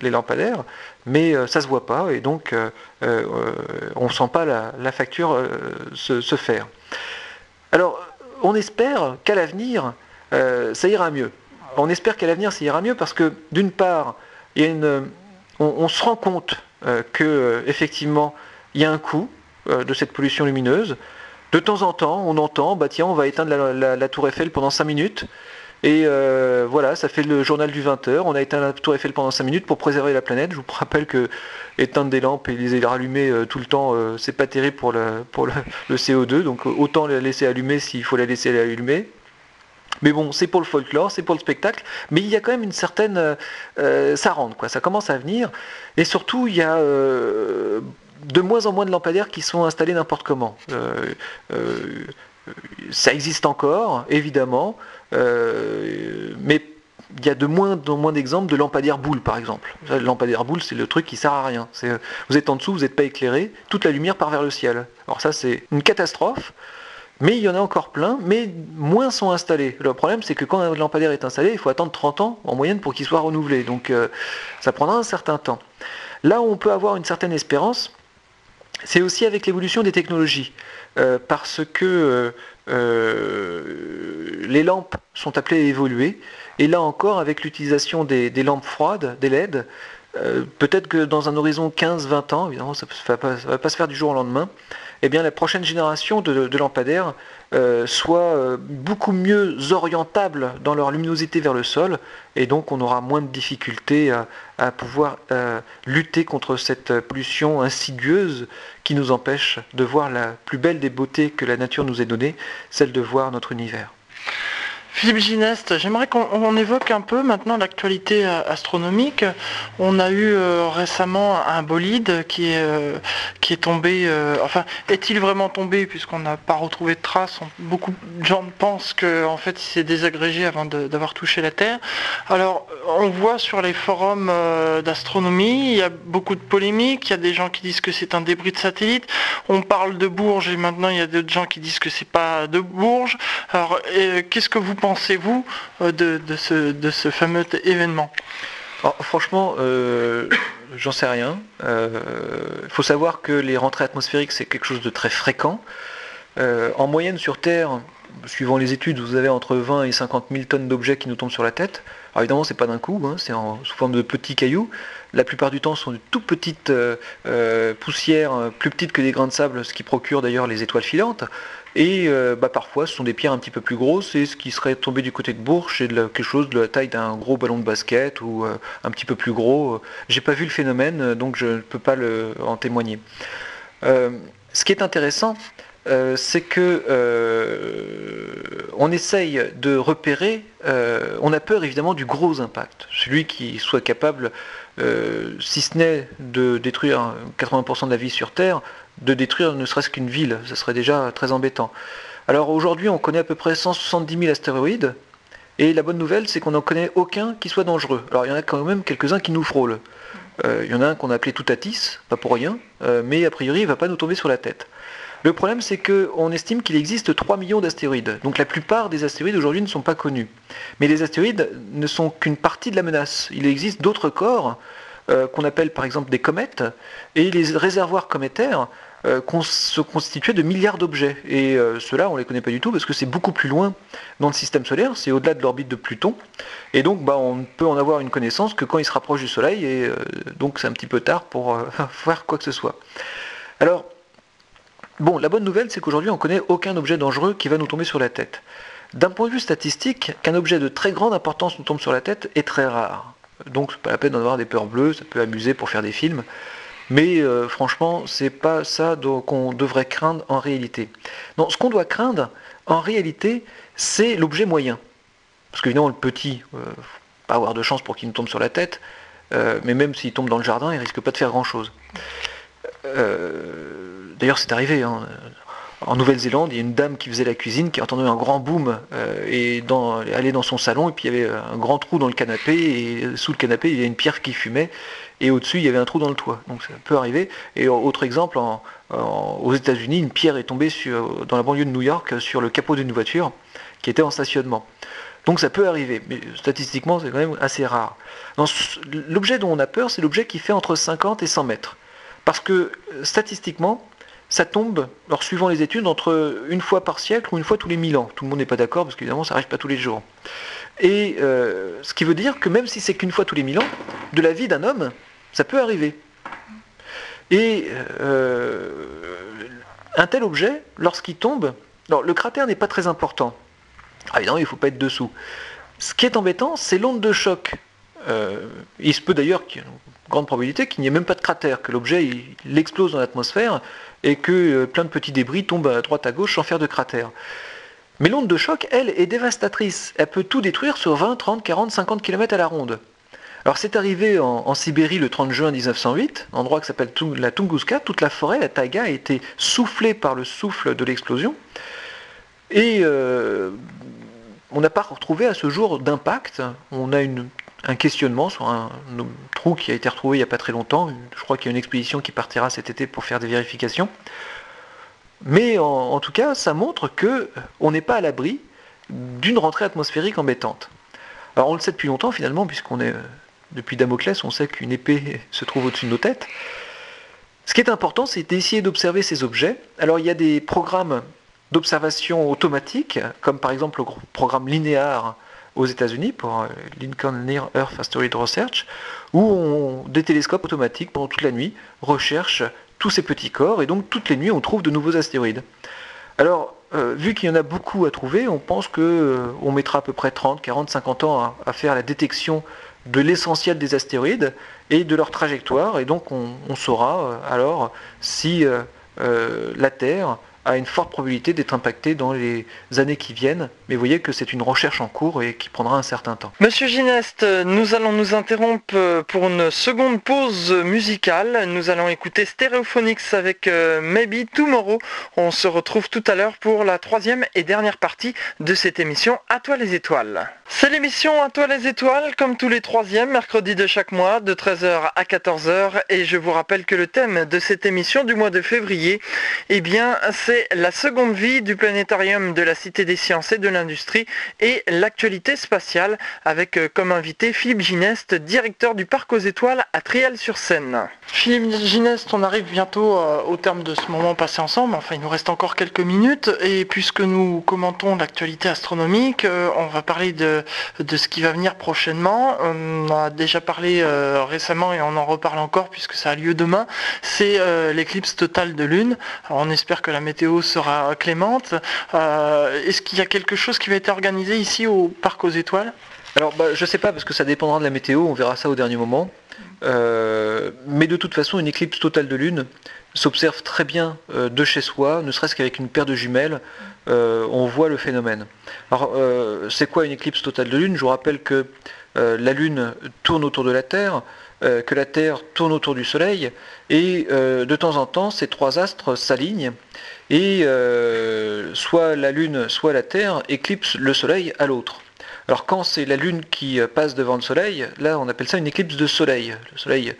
les lampadaires, mais ça ça se voit pas et donc on ne sent pas la, facture se, faire. Alors on espère qu'à l'avenir ça ira mieux. On espère qu'à l'avenir ça ira mieux parce que d'une part on, se rend compte euh, que euh, effectivement il y a un coût euh, de cette pollution lumineuse. De temps en temps, on entend, bah tiens, on va éteindre la, tour Eiffel pendant 5 minutes. Et voilà, ça fait le journal du 20h. On a éteint la tour Eiffel pendant 5 minutes pour préserver la planète. Je vous rappelle que éteindre des lampes et les rallumer tout le temps, c'est pas terrible pour, [LAUGHS] le, pour le, CO2. Donc autant la laisser allumer s'il faut la laisser allumer. Mais bon, c'est pour le folklore, c'est pour le spectacle, mais il y a quand même une certaine... Euh, euh, ça rentre, quoi, ça commence à venir. Et surtout, il y a euh, de moins en moins de lampadaires qui sont installés n'importe comment. ça existe encore, évidemment, mais il y a de moins en moins d'exemples de lampadaires boule, par exemple. Le lampadaire boule, c'est le truc qui sert à rien. Vous êtes en dessous, vous n'êtes pas éclairé, toute la lumière part vers le ciel. Alors ça, c'est une catastrophe. Mais il y en a encore plein, mais moins sont installés. Le problème, c'est que quand un lampadaire est installé, il faut attendre 30 ans en moyenne pour qu'il soit renouvelé. Donc euh, ça prendra un certain temps. Là où on peut avoir une certaine espérance, c'est aussi avec l'évolution des technologies. Euh, parce que euh, les lampes sont appelées à évoluer. Et là encore, avec l'utilisation des, lampes froides, des LED, peut-être que dans un horizon 15-20 ans, évidemment, ça ne va, pas se faire du jour au lendemain, eh bien, la prochaine génération de, lampadaires euh, soit euh, beaucoup mieux orientable dans leur luminosité vers le sol, et donc on aura moins de difficultés à, pouvoir euh, lutter contre cette pollution insidieuse qui nous empêche de voir la plus belle des beautés que la nature nous ait donnée, celle de voir notre univers. Philippe Gineste, j'aimerais qu'on évoque un peu maintenant l'actualité euh, astronomique. On a eu euh, récemment un bolide qui est, euh, qui est tombé, enfin, est-il vraiment tombé puisqu'on n'a pas retrouvé de traces? Beaucoup de gens pensent qu'en en fait il s'est désagrégé avant d'avoir touché la Terre. Alors, on voit sur les forums d'astronomie, il y a beaucoup de polémiques, il y a des gens qui disent que c'est un débris de satellite, on parle de Bourges et maintenant il y a d'autres gens qui disent que c'est pas de Bourges. Alors, qu'est-ce que vous pensez pensez-vous euh, de, ce, fameux événement? Franchement, euh, j'en sais rien. Il euh, faut savoir que les rentrées atmosphériques, c'est quelque chose de très fréquent. en moyenne sur Terre, suivant les études, vous avez entre 20 et 50 000 tonnes d'objets qui nous tombent sur la tête. Alors évidemment, c'est pas d'un coup, hein, c'est sous forme de petits cailloux. La plupart du temps, ce sont de tout petites poussières, plus petites que des grains de sable, ce qui procure d'ailleurs les étoiles filantes. Et euh, bah, parfois, ce sont des pierres un petit peu plus grosses, et ce qui serait tombé du côté de Bourges, c'est quelque chose de la taille d'un gros ballon de basket ou euh, un petit peu plus gros. J'ai pas vu le phénomène, donc je ne peux pas en témoigner. Euh, ce qui est intéressant, c'est que on essaye de repérer. on a peur évidemment du gros impact, celui qui soit capable, si ce n'est de détruire 80% de la vie sur Terre, de détruire ne serait-ce qu'une ville. Ce serait déjà très embêtant. Alors aujourd'hui, on connaît à peu près 170 000 astéroïdes. Et la bonne nouvelle, c'est qu'on n'en connaît aucun qui soit dangereux. Alors il y en a quand même quelques-uns qui nous frôlent. Euh, il y en a un qu'on a appelé Toutatis, pas pour rien, euh, mais a priori il ne va pas nous tomber sur la tête. Le problème c'est qu'on estime qu'il existe 3 millions d'astéroïdes. Donc la plupart des astéroïdes aujourd'hui ne sont pas connus. Mais les astéroïdes ne sont qu'une partie de la menace. Il existe d'autres corps euh, qu'on appelle par exemple des comètes, et les réservoirs cométaires euh, se constituaient de milliards d'objets. Et euh, ceux-là, on ne les connaît pas du tout parce que c'est beaucoup plus loin dans le système solaire, c'est au-delà de l'orbite de Pluton. Et donc, bah, on ne peut en avoir une connaissance que quand il se rapproche du Soleil, et euh, donc c'est un petit peu tard pour [LAUGHS] faire quoi que ce soit. Alors, bon, la bonne nouvelle, c'est qu'aujourd'hui, on ne connaît aucun objet dangereux qui va nous tomber sur la tête. D'un point de vue statistique, qu'un objet de très grande importance nous tombe sur la tête est très rare. Donc, c'est pas la peine d'en avoir des peurs bleues, ça peut amuser pour faire des films. Mais euh, franchement, c'est pas ça qu'on devrait craindre en réalité. Non, ce qu'on doit craindre, en réalité, c'est l'objet moyen. Parce qu'évidemment, le petit, euh, pas avoir de chance pour qu'il nous tombe sur la tête, euh, mais même s'il tombe dans le jardin, il risque pas de faire grand-chose. D'ailleurs, c'est arrivé. Hein. En Nouvelle-Zélande, il y a une dame qui faisait la cuisine qui a entendu un grand boom euh, et est dans son salon et puis il y avait un grand trou dans le canapé et sous le canapé il y a une pierre qui fumait et au-dessus il y avait un trou dans le toit. Donc ça peut arriver. Et autre exemple, aux États-Unis, une pierre est tombée dans la banlieue de New York sur le capot d'une voiture qui était en stationnement. Donc ça peut arriver, mais statistiquement c'est quand même assez rare. L'objet dont on a peur, c'est l'objet qui fait entre 50 et 100 mètres. Parce que statistiquement, ça tombe, alors suivant les études, entre une fois par siècle ou une fois tous les 1000 ans. Tout le monde n'est pas d'accord parce qu'évidemment ça n'arrive pas tous les jours. Et euh, ce qui veut dire que même si c'est qu'une fois tous les 1000 ans, de la vie d'un homme, ça peut arriver. Et euh, un tel objet, lorsqu'il tombe, alors le cratère n'est pas très important. Ah évidemment, il ne faut pas être dessous. Ce qui est embêtant, c'est l'onde de choc. Euh, il se peut d'ailleurs qu'il y ait une grande probabilité qu'il n'y ait même pas de cratère, que l'objet il, explose dans l'atmosphère et que euh, plein de petits débris tombent à droite à gauche sans faire de cratère. Mais l'onde de choc, elle, est dévastatrice. Elle peut tout détruire sur 20, 30, 40, 50 km à la ronde. Alors c'est arrivé en, Sibérie le 30 juin 1908, un endroit qui s'appelle la Tunguska, toute la forêt, la taïga, a été soufflée par le souffle de l'explosion. Et euh, on n'a pas retrouvé à ce jour d'impact. On a un questionnement sur un, trou qui a été retrouvé il n'y a pas très longtemps. Je crois qu'il y a une expédition qui partira cet été pour faire des vérifications. Mais en, tout cas, ça montre qu'on n'est pas à l'abri d'une rentrée atmosphérique embêtante. Alors on le sait depuis longtemps finalement, puisqu'on est depuis Damoclès, on sait qu'une épée [LAUGHS] se trouve au-dessus de nos têtes. Ce qui est important, c'est d'essayer d'observer ces objets. Alors il y a des programmes d'observation automatique, comme par exemple le programme linéaire aux États-Unis pour euh, Lincoln Near Earth Asteroid Research, où on, des télescopes automatiques pendant toute la nuit recherchent tous ces petits corps et donc toutes les nuits on trouve de nouveaux astéroïdes. Alors, euh, vu qu'il y en a beaucoup à trouver, on pense qu'on euh, mettra à peu près 30, 40, 50 ans à, faire la détection de l'essentiel des astéroïdes et de leur trajectoire, et donc on, saura alors si la Terre a une forte probabilité d'être impacté dans les années qui viennent. Mais vous voyez que c'est une recherche en cours et qui prendra un certain temps. Monsieur Gineste, nous allons nous interrompre pour une seconde pause musicale. Nous allons écouter Stereophonics avec euh, Maybe Tomorrow. On se retrouve tout à l'heure pour la troisième et dernière partie de cette émission À toi les étoiles. C'est l'émission À toi les étoiles, comme tous les troisièmes mercredis de chaque mois, de 13h à 14h. Et je vous rappelle que le thème de cette émission du mois de février, eh bien, c'est la seconde vie du planétarium de la Cité des Sciences et de l'Industrie et l'actualité spatiale avec euh, comme invité Philippe Gineste, directeur du Parc aux Étoiles à Triel-sur-Seine. Philippe Gineste, on arrive bientôt euh, au terme de ce moment passé ensemble, enfin il nous reste encore quelques minutes et puisque nous commentons l'actualité astronomique, euh, on va parler de, de ce qui va venir prochainement. On a déjà parlé récemment et on en reparle encore puisque ça a lieu demain, c'est l'éclipse totale de lune. on espère que la météo sera clémente. Euh, est-ce qu'il y a quelque chose qui va être organisé ici au Parc aux Étoiles? Alors, bah, je ne sais pas, parce que ça dépendra de la météo, on verra ça au dernier moment. Euh, mais de toute façon, une éclipse totale de lune s'observe très bien euh, de chez soi, ne serait-ce qu'avec une paire de jumelles, on voit le phénomène. Alors, c'est quoi une éclipse totale de lune? Je vous rappelle que la lune tourne autour de la Terre, que la Terre tourne autour du Soleil, et de temps en temps, ces trois astres s'alignent et euh, soit la Lune, soit la Terre éclipsent le Soleil à l'autre. Alors quand c'est la Lune qui euh, passe devant le Soleil, là on appelle ça une éclipse de Soleil. Le Soleil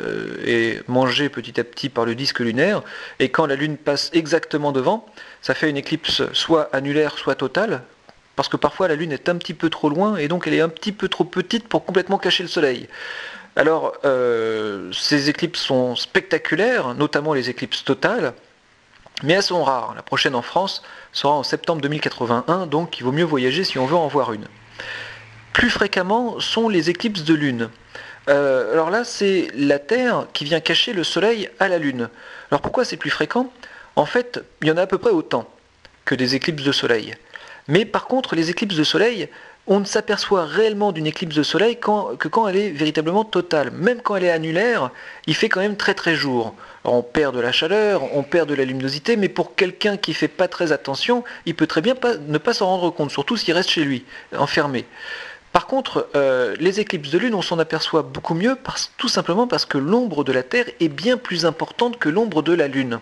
euh, est mangé petit à petit par le disque lunaire, et quand la Lune passe exactement devant, ça fait une éclipse soit annulaire, soit totale, parce que parfois la Lune est un petit peu trop loin, et donc elle est un petit peu trop petite pour complètement cacher le Soleil. Alors, ces éclipses sont spectaculaires, notamment les éclipses totales, mais elles sont rares. La prochaine en France sera en septembre 2081, donc il vaut mieux voyager si on veut en voir une. Plus fréquemment sont les éclipses de lune. Euh, alors là, c'est la Terre qui vient cacher le Soleil à la Lune. Alors pourquoi c'est plus fréquent? En fait, il y en a à peu près autant que des éclipses de Soleil. Mais par contre, les éclipses de Soleil, on ne s'aperçoit réellement d'une éclipse de soleil que quand elle est véritablement totale. Même quand elle est annulaire, il fait quand même très très jour. on perd de la chaleur, on perd de la luminosité, mais pour quelqu'un qui ne fait pas très attention, il peut très bien ne pas s'en rendre compte, surtout s'il reste chez lui, enfermé. Par contre, euh, les éclipses de lune, on s'en aperçoit beaucoup mieux, tout simplement parce que l'ombre de la Terre est bien plus importante que l'ombre de la Lune.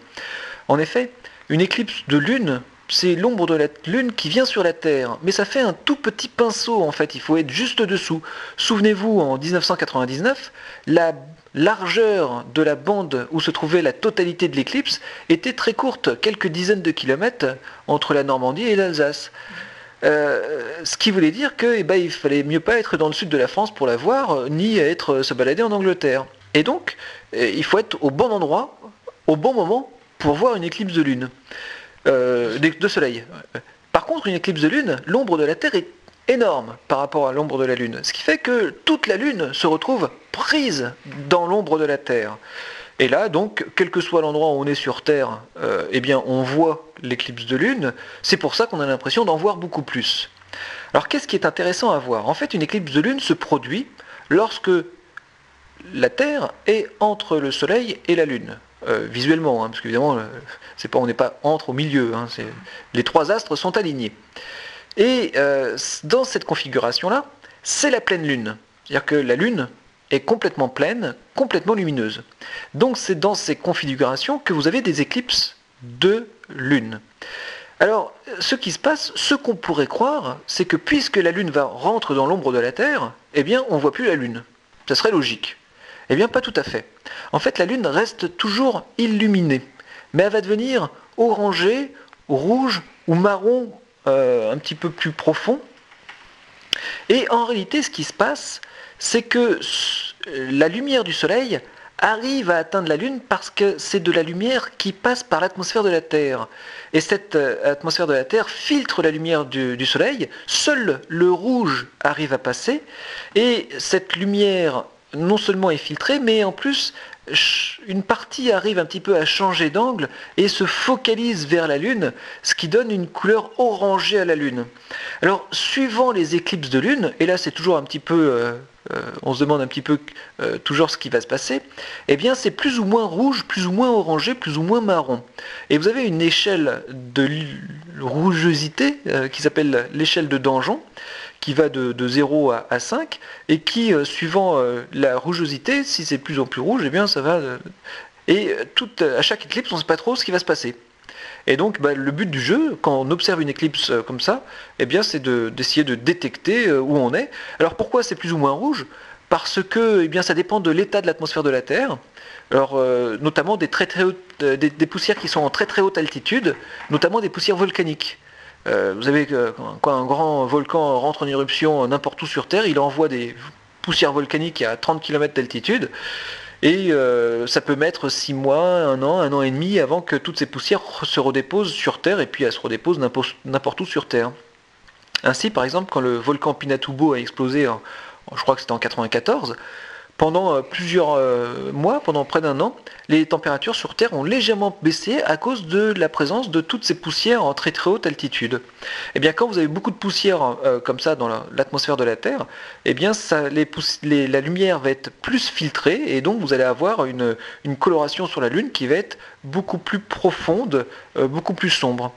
En effet, une éclipse de lune, c'est l'ombre de la lune qui vient sur la Terre, mais ça fait un tout petit pinceau en fait, il faut être juste dessous. Souvenez-vous, en 1999, la largeur de la bande où se trouvait la totalité de l'éclipse était très courte, quelques dizaines de kilomètres entre la Normandie et l'Alsace. Euh, ce qui voulait dire que, eh ben, il fallait mieux pas être dans le sud de la France pour la voir, ni être se balader en Angleterre. Et donc, euh, il faut être au bon endroit, au bon moment, pour voir une éclipse de lune, euh, de soleil. Par contre, une éclipse de lune, l'ombre de la Terre est énorme par rapport à l'ombre de la Lune. Ce qui fait que toute la Lune se retrouve prise dans l'ombre de la Terre. Et là, donc, quel que soit l'endroit où on est sur Terre, euh, eh bien, on voit l'éclipse de Lune. C'est pour ça qu'on a l'impression d'en voir beaucoup plus. Alors, qu'est-ce qui est intéressant à voir? En fait, une éclipse de Lune se produit lorsque la Terre est entre le Soleil et la Lune. Euh, visuellement, hein, parce qu'évidemment, pas, on n'est pas entre au milieu. Hein, les trois astres sont alignés. Et euh, dans cette configuration-là, c'est la pleine lune. C'est-à-dire que la lune est complètement pleine, complètement lumineuse. Donc c'est dans ces configurations que vous avez des éclipses de lune. Alors, ce qui se passe, ce qu'on pourrait croire, c'est que puisque la Lune va rentre dans l'ombre de la Terre, eh bien, on ne voit plus la Lune. Ça serait logique. Eh bien, pas tout à fait. En fait, la Lune reste toujours illuminée, mais elle va devenir orangée, rouge ou marron euh, un petit peu plus profond. Et en réalité, ce qui se passe, c'est que la lumière du Soleil arrive à atteindre la Lune parce que c'est de la lumière qui passe par l'atmosphère de la Terre. Et cette euh, atmosphère de la Terre filtre la lumière du, Soleil, seul le rouge arrive à passer, et cette lumière non seulement est filtrée, mais en plus une partie arrive un petit peu à changer d'angle et se focalise vers la Lune, ce qui donne une couleur orangée à la Lune. Alors, suivant les éclipses de Lune, et là c'est toujours un petit peu, euh, euh, on se demande un petit peu euh, toujours ce qui va se passer, eh bien c'est plus ou moins rouge, plus ou moins orangé, plus ou moins marron. Et vous avez une échelle de rougosité qui s'appelle l'échelle de Danjon, qui va de, 0 à, 5 et qui, euh, suivant euh, la rougosité, si c'est de plus en plus rouge, eh bien ça va. Euh, et tout, à chaque éclipse, on ne sait pas trop ce qui va se passer. Et donc, bah, le but du jeu, quand on observe une éclipse comme ça, eh bien, c'est d'essayer de, détecter où on est. Alors, pourquoi c'est plus ou moins rouge? Parce que, eh bien, ça dépend de l'état de l'atmosphère de la Terre. Alors, notamment des, des, poussières qui sont en très très haute altitude, notamment des poussières volcaniques. Euh, vous savez que quand un grand volcan rentre en éruption n'importe où sur Terre, il envoie des poussières volcaniques à 30 km d'altitude. Et euh, ça peut mettre 6 mois, 1 an, 1 an et demi avant que toutes ces poussières se redéposent sur Terre et puis elles se redéposent n'importe où sur Terre. Ainsi, par exemple, quand le volcan Pinatubo a explosé, je crois que c'était en 94, pendant euh, plusieurs euh, mois, pendant près d'un an, les températures sur Terre ont légèrement baissé à cause de la présence de toutes ces poussières en très très haute altitude. Eh bien quand vous avez beaucoup de poussière euh, comme ça dans l'atmosphère de la Terre, eh bien la lumière va être plus filtrée et donc vous allez avoir une coloration sur la Lune qui va être beaucoup plus profonde, beaucoup plus sombre.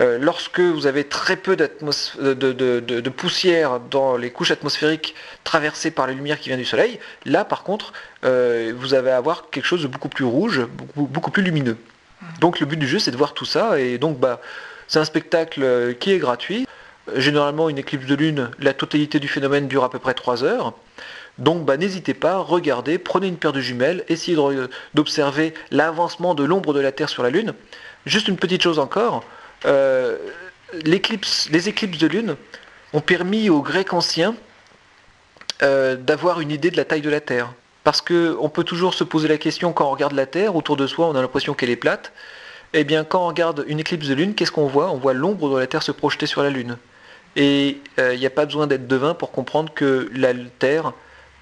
Euh, lorsque vous avez très peu de, poussière dans les couches atmosphériques traversées par la lumière qui vient du Soleil, là par contre, euh, vous allez avoir quelque chose de beaucoup plus rouge, beaucoup, plus lumineux. Donc le but du jeu, c'est de voir tout ça, et donc bah, c'est un spectacle euh, qui est gratuit. Généralement, une éclipse de lune, la totalité du phénomène dure à peu près 3 heures. Donc bah, n'hésitez pas, regardez, prenez une paire de jumelles, essayez d'observer l'avancement de l'ombre de la Terre sur la Lune. Juste une petite chose encore, euh, les éclipses de lune ont permis aux Grecs anciens euh, d'avoir une idée de la taille de la Terre. Parce qu'on peut toujours se poser la question quand on regarde la Terre, autour de soi on a l'impression qu'elle est plate. Eh bien quand on regarde une éclipse de lune, qu'est-ce qu'on voit? On voit l'ombre de la Terre se projeter sur la Lune. Et euh, il n'y a pas besoin d'être devin pour comprendre que la Terre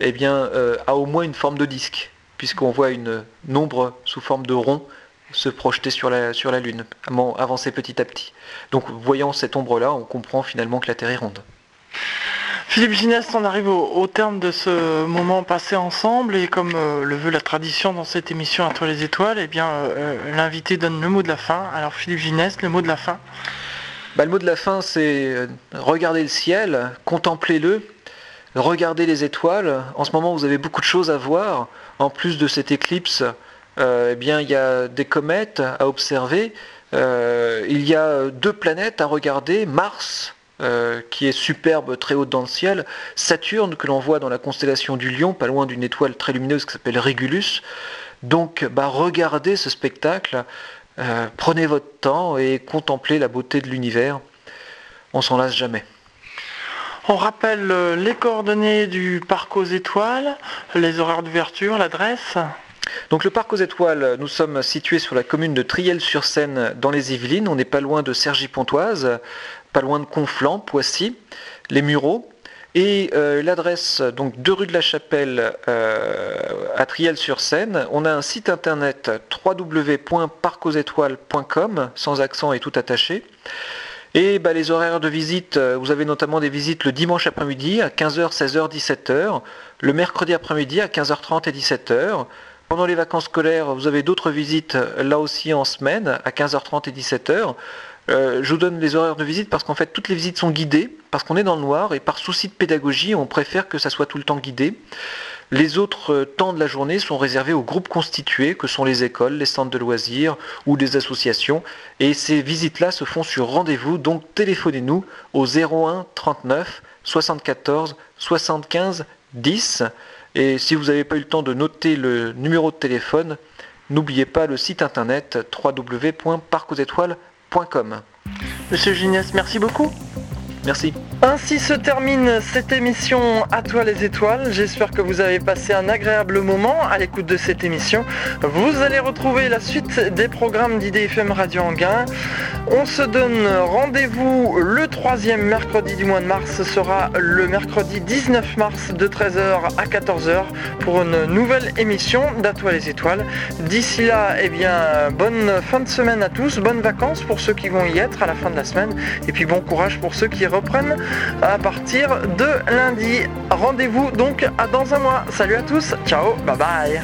eh a au moins une forme de disque, puisqu'on voit une ombre sous forme de rond se projeter sur la, sur la Lune, avancer petit à petit. Donc voyant cette ombre-là, on comprend finalement que la Terre est ronde. Philippe Gineste, on arrive au, terme de ce moment passé ensemble et comme euh, le veut la tradition dans cette émission toi les étoiles, eh bien euh, euh, l'invité donne le mot de la fin. Alors Philippe Gineste, le mot de la fin bah, Le mot de la fin c'est regarder le ciel, contemplez-le, regardez les étoiles. En ce moment vous avez beaucoup de choses à voir, en plus de cette éclipse. Eh bien, il y a des comètes à observer. il y a deux planètes à regarder, Mars, qui est superbe très haut dans le ciel, Saturne que l'on voit dans la constellation du Lion, pas loin d'une étoile très lumineuse qui s'appelle Régulus. Donc bah, regardez ce spectacle, prenez votre temps et contemplez la beauté de l'univers. On s'en lasse jamais. On rappelle euh, les coordonnées du parc aux étoiles, les horaires d'ouverture, l'adresse donc le parc aux étoiles, nous sommes situés sur la commune de Triel-sur-Seine dans les Yvelines. On n'est pas loin de Cergy-Pontoise, pas loin de Conflans, Poissy, les Mureaux. Et euh, l'adresse, donc de rue de la Chapelle euh, à Triel-sur-Seine. On a un site internet www.parcauxétoiles.com, sans accent et tout attaché. Et bah, les horaires de visite, euh, vous avez notamment des visites le dimanche après-midi à 15h, 16h, 17h, le mercredi après-midi à 15h30 et 17h. Pendant les vacances scolaires, vous avez d'autres visites euh, là aussi en semaine à 15h30 et 17h. Euh, je vous donne les horaires de visite parce qu'en fait toutes les visites sont guidées, parce qu'on est dans le noir et par souci de pédagogie, on préfère que ça soit tout le temps guidé. Les autres euh, temps de la journée sont réservés aux groupes constitués, que sont les écoles, les centres de loisirs ou des associations. Et ces visites-là se font sur rendez-vous, donc téléphonez-nous au 01 39 74 75 10. Et si vous n'avez pas eu le temps de noter le numéro de téléphone, n'oubliez pas le site internet www.parcauxétoiles.com. Monsieur Gignas, merci beaucoup. Merci. Ainsi se termine cette émission À toi les étoiles. J'espère que vous avez passé un agréable moment à l'écoute de cette émission. Vous allez retrouver la suite des programmes d'IDFM Radio Anguin. On se donne rendez-vous le troisième mercredi du mois de mars. Ce sera le mercredi 19 mars de 13h à 14h pour une nouvelle émission d'À toi les étoiles. D'ici là, eh bien, bonne fin de semaine à tous, bonnes vacances pour ceux qui vont y être à la fin de la semaine et puis bon courage pour ceux qui reprennent à partir de lundi. Rendez-vous donc à dans un mois. Salut à tous, ciao, bye bye.